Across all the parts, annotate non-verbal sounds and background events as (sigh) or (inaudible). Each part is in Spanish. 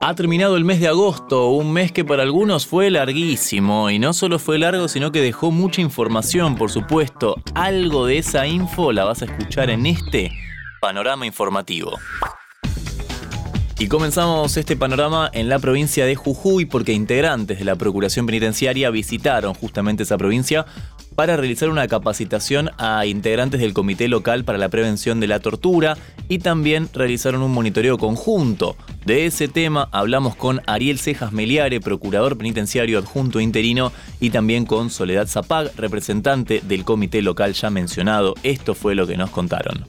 Ha terminado el mes de agosto, un mes que para algunos fue larguísimo, y no solo fue largo, sino que dejó mucha información, por supuesto. Algo de esa info la vas a escuchar en este panorama informativo. Y comenzamos este panorama en la provincia de Jujuy porque integrantes de la Procuración Penitenciaria visitaron justamente esa provincia para realizar una capacitación a integrantes del Comité Local para la Prevención de la Tortura y también realizaron un monitoreo conjunto. De ese tema hablamos con Ariel Cejas Meliare, procurador penitenciario adjunto interino, y también con Soledad Zapag, representante del Comité Local ya mencionado. Esto fue lo que nos contaron.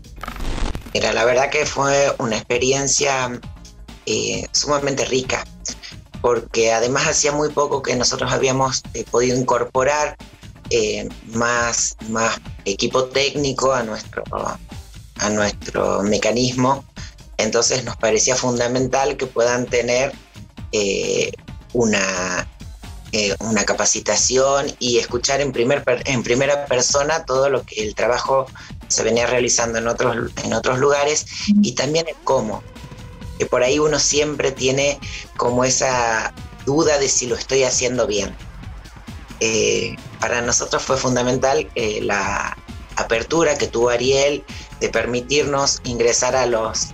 Mira, la verdad que fue una experiencia eh, sumamente rica, porque además hacía muy poco que nosotros habíamos eh, podido incorporar eh, más, más equipo técnico a nuestro, a nuestro mecanismo. Entonces nos parecía fundamental que puedan tener una, una capacitación y escuchar en, primer, en primera persona todo lo que el trabajo se venía realizando en otros, en otros lugares y también el cómo. Que por ahí uno siempre tiene como esa duda de si lo estoy haciendo bien. Eh, para nosotros fue fundamental eh, la apertura que tuvo Ariel de permitirnos ingresar a los,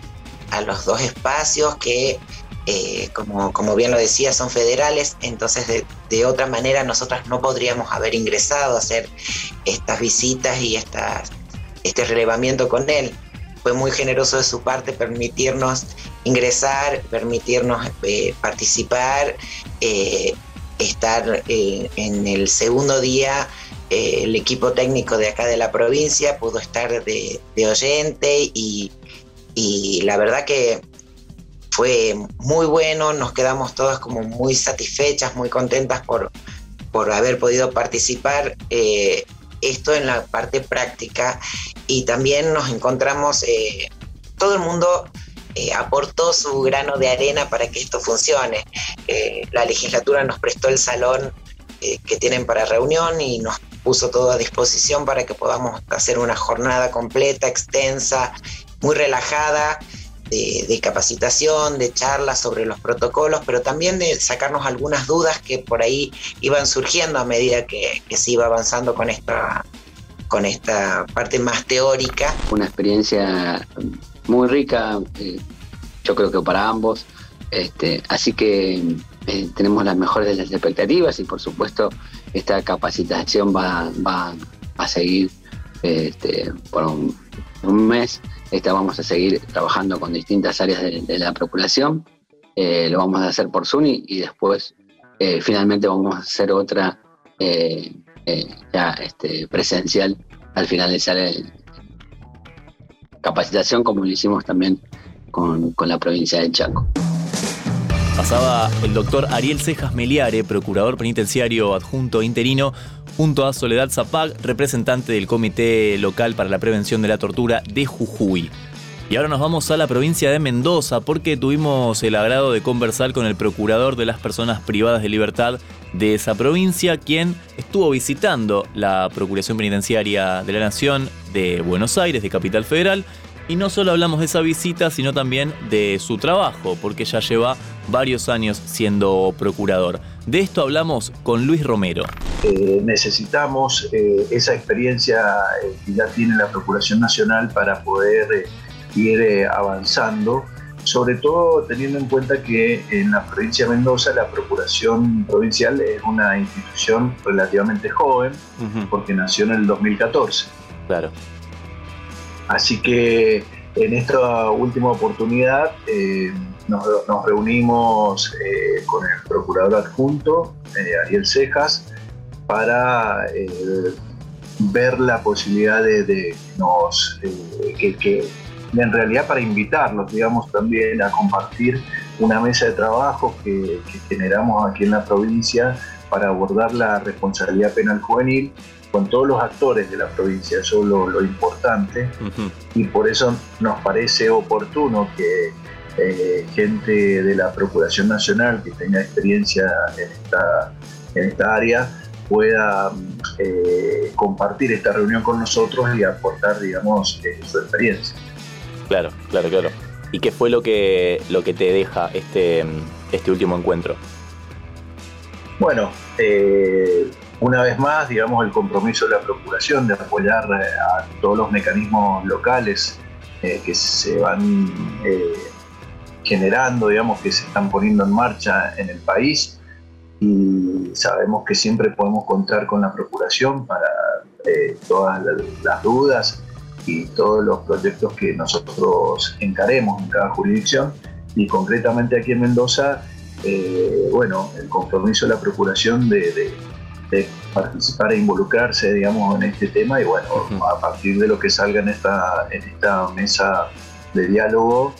a los dos espacios que, eh, como, como, bien lo decía, son federales, entonces de, otra manera nosotros no podríamos haber ingresado a hacer estas visitas y estas, este relevamiento con él. Fue muy generoso de su parte permitirnos ingresar, permitirnos participar estar eh, en el segundo día eh, el equipo técnico de acá de la provincia pudo estar de, oyente y, la verdad que fue muy bueno, nos quedamos todas como muy satisfechas, muy contentas por, por haber podido participar eh, esto en la parte práctica y también nos encontramos todo el mundo eh, aportó su grano de arena para que esto funcione. Eh, la legislatura nos prestó el salón eh, que tienen para reunión y nos puso todo a disposición para que podamos hacer una jornada completa, extensa, muy relajada. De, capacitación, de charlas sobre los protocolos, pero también de sacarnos algunas dudas que por ahí iban surgiendo a medida que, se iba avanzando con esta, con esta parte más teórica. Una experiencia muy rica, eh, yo creo que para ambos. Este, así que eh, tenemos las mejores de las expectativas y por supuesto esta capacitación va, a seguir este, por un, mes. Esta vamos a seguir trabajando con distintas áreas de, la Procuración. Eh, lo vamos a hacer por SUNY y después finalmente vamos a hacer otra ya este, presencial al finalizar el, capacitación como lo hicimos también con, la provincia de Chaco. Pasaba el doctor Ariel Cejas Meliare, procurador penitenciario adjunto interino, junto a Soledad Zapag, representante del Comité Local para la Prevención de la Tortura de Jujuy. Y ahora nos vamos a la provincia de Mendoza porque tuvimos el agrado de conversar con el procurador de las personas privadas de libertad de esa provincia, quien estuvo visitando la Procuración Penitenciaria de la Nación de Buenos Aires, de Capital Federal. Y no solo hablamos de esa visita, sino también de su trabajo, porque ya lleva varios años siendo procurador. De esto hablamos con Luis Romero. Eh, necesitamos eh, esa experiencia eh, que ya tiene la Procuración Nacional para poder ir avanzando, sobre todo teniendo en cuenta que en la provincia de Mendoza la Procuración Provincial es una institución relativamente joven, porque nació en el 2014. Claro. Así que en esta última oportunidad eh, nos, reunimos eh, con el procurador adjunto, eh, Ariel Cejas, para ver la posibilidad de, nos, que en realidad para invitarlos, digamos, también a compartir una mesa de trabajo que, generamos aquí en la provincia para abordar la responsabilidad penal juvenil con todos los actores de la provincia, eso es lo, importante, y por eso nos parece oportuno que eh, gente de la Procuración Nacional que tenga experiencia en esta, en esta área pueda eh, compartir esta reunión con nosotros y aportar, digamos, eh, su experiencia. Claro, claro, claro. ¿Y qué fue lo que, lo que te deja este, este último encuentro? Bueno, eh, una vez más, digamos, el compromiso de la Procuración de apoyar eh, a todos los mecanismos locales eh, que se van generando, digamos, que se están poniendo en marcha en el país. Y sabemos que siempre podemos contar con la Procuración para todas las dudas y todos los proyectos que nosotros encaremos en cada jurisdicción. Y concretamente aquí en Mendoza, eh, bueno, el compromiso de la Procuración de, participar e involucrarse, digamos, en este tema y bueno, a partir de lo que salga en esta, en esta mesa de diálogo,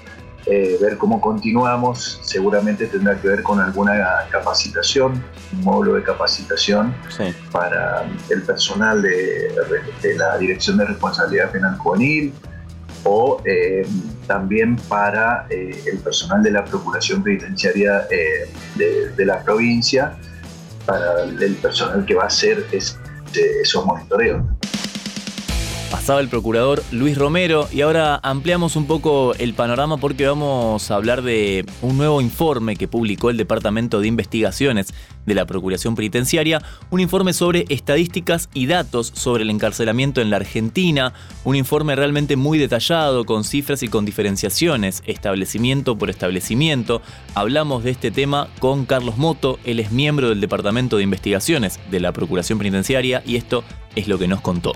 eh, ver cómo continuamos, seguramente tendrá que ver con alguna capacitación, un módulo de capacitación para el personal de, la Dirección de Responsabilidad Penal Juvenil o eh, también para eh, el personal de la Procuración Penitenciaria de, de, la provincia, para el personal que va a hacer esos monitoreos. Pasaba el procurador Luis Romero. Y ahora ampliamos un poco el panorama porque vamos a hablar de un nuevo informe que publicó el Departamento de Investigaciones de la Procuración Penitenciaria, un informe sobre estadísticas y datos sobre el encarcelamiento en la Argentina, un informe realmente muy detallado con cifras y con diferenciaciones, establecimiento por establecimiento. Hablamos de este tema con Carlos Moto, él es miembro del Departamento de Investigaciones de la Procuración Penitenciaria y esto es lo que nos contó.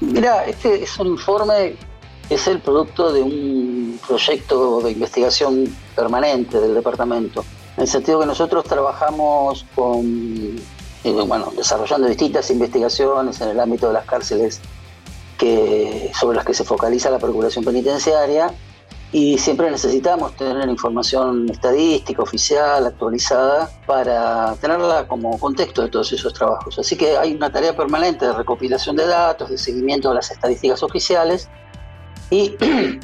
Mira, este es un informe, es el producto de un proyecto de investigación permanente del departamento, en el sentido que nosotros trabajamos con, eh, bueno, desarrollando distintas investigaciones en el ámbito de las cárceles que, sobre las que se focaliza la Procuración Penitenciaria y siempre necesitamos tener información estadística, oficial, actualizada, para tenerla como contexto de todos esos trabajos. Así que hay una tarea permanente de recopilación de datos, de seguimiento de las estadísticas oficiales y (clears throat)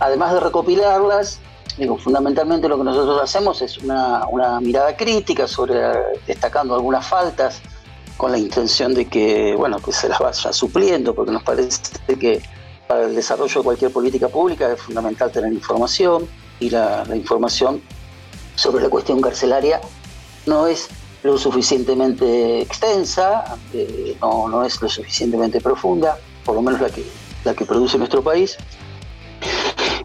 además de recopilarlas, digo, fundamentalmente lo que nosotros hacemos es una, una mirada crítica sobre destacando algunas faltas con la intención de que, bueno, que se las vaya supliendo, porque nos parece que para el desarrollo de cualquier política pública es fundamental tener información y la, información sobre la cuestión carcelaria no es lo suficientemente extensa, eh, no, es lo suficientemente profunda, por lo menos la que, la que produce nuestro país.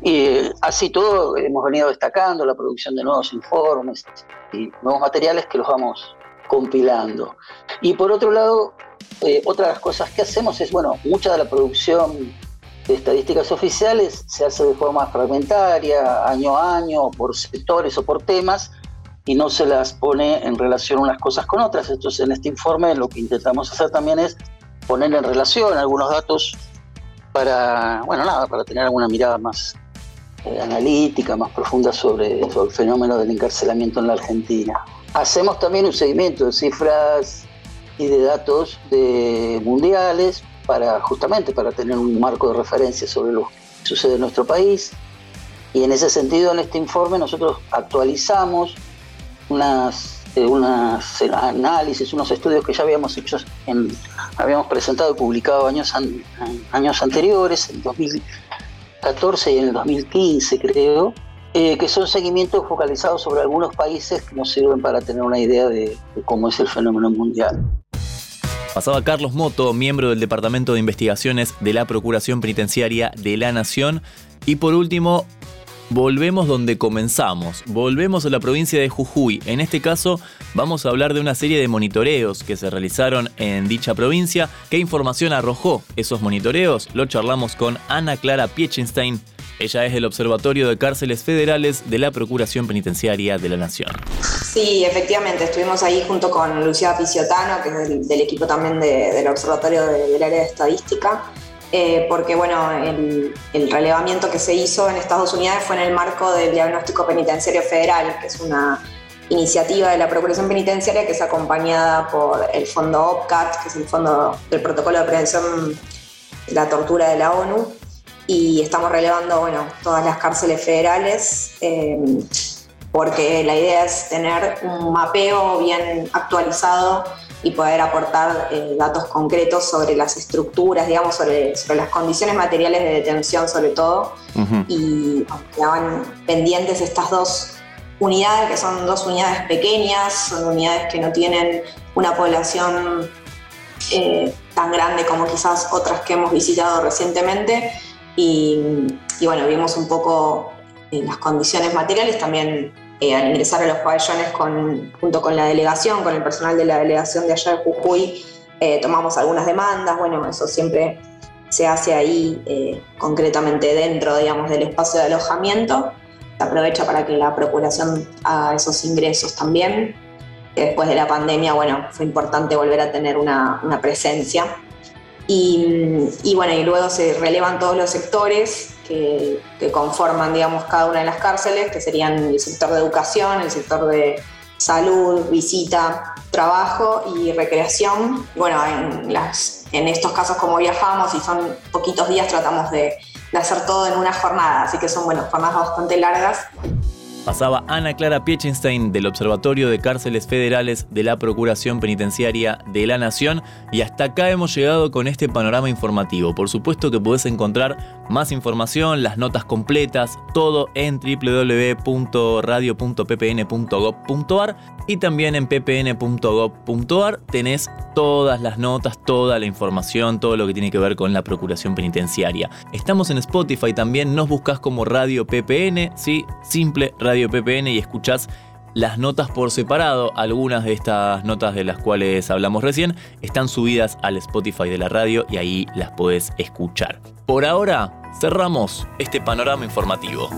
Y eh, así todo hemos venido destacando la producción de nuevos informes y nuevos materiales que los vamos compilando. Y por otro lado, eh, otra de las cosas que hacemos es, bueno, mucha de la producción estadísticas oficiales se hace de forma fragmentaria, año a año, por sectores o por temas, y no se las pone en relación unas cosas con otras. Entonces, en este informe lo que intentamos hacer también es poner en relación algunos datos para, bueno, nada, para tener alguna mirada más eh, analítica, más profunda sobre, sobre el fenómeno del encarcelamiento en la Argentina. Hacemos también un seguimiento de cifras y de datos de mundiales para justamente para tener un marco de referencia sobre lo que sucede en nuestro país. Y en ese sentido, en este informe nosotros actualizamos unas, eh, unas análisis, unos estudios que ya habíamos hecho, habíamos presentado y publicado años, años anteriores, en 2014 y en el 2015 creo, eh, que son seguimientos focalizados sobre algunos países que nos sirven para tener una idea de cómo es el fenómeno mundial. Pasaba Carlos Moto, miembro del Departamento de Investigaciones de la Procuración Penitenciaria de la Nación. Y por último, volvemos donde comenzamos. Volvemos a la provincia de Jujuy. En este caso, vamos a hablar de una serie de monitoreos que se realizaron en dicha provincia. ¿Qué información arrojó esos monitoreos? Lo charlamos con Ana Clara Piechenstein, ella es del Observatorio de Cárceles Federales de la Procuración Penitenciaria de la Nación. Sí, efectivamente, estuvimos ahí junto con Lucía Piciotano, que es del, equipo también del Observatorio del área de estadística, eh, porque bueno, el, relevamiento que se hizo en Estados Unidos fue en el marco del Diagnóstico Penitenciario Federal, que es una iniciativa de la Procuración Penitenciaria que es acompañada por el Fondo OPCAT, que es el Fondo del Protocolo de Prevención de la Tortura de la ONU, y estamos relevando bueno, todas las cárceles federales eh, porque la idea es tener un mapeo bien actualizado y poder aportar eh, datos concretos sobre las estructuras, digamos, sobre, sobre, las condiciones materiales de detención sobre todo. Y quedaban pendientes estas dos unidades, que son dos unidades pequeñas, son unidades que no tienen una población eh, tan grande como quizás otras que hemos visitado recientemente. Y, y bueno, vimos un poco las condiciones materiales también eh, al ingresar a los pabellones con, junto con la delegación, con el personal de la delegación de allá de Jujuy, eh, tomamos algunas demandas, bueno, eso siempre se hace ahí eh, concretamente dentro, digamos, del espacio de alojamiento, se aprovecha para que la procuración haga esos ingresos también. Después de la pandemia, bueno, fue importante volver a tener una, una presencia. Y, y, bueno, y luego se relevan todos los sectores que, conforman, digamos, cada una de las cárceles, que serían el sector de educación, el sector de salud, visita, trabajo y recreación. Bueno, en, las, en estos casos como viajamos y son poquitos días, tratamos de, de hacer todo en una jornada, así que son, bueno, jornadas bastante largas. Pasaba Ana Clara Piechenstein del Observatorio de Cárceles Federales de la Procuración Penitenciaria de la Nación y hasta acá hemos llegado con este panorama informativo. Por supuesto que podés encontrar más información, las notas completas, todo en www.radio.ppn.gov.ar y también en ppn.gov.ar tenés todas las notas, toda la información, todo lo que tiene que ver con la Procuración Penitenciaria. Estamos en Spotify también, nos buscas como Radio PPN, sí, simple Radio PPN y escuchás las notas por separado. Algunas de estas notas de las cuales hablamos recién están subidas al Spotify de la radio y ahí las podés escuchar. Por ahora, cerramos este panorama informativo.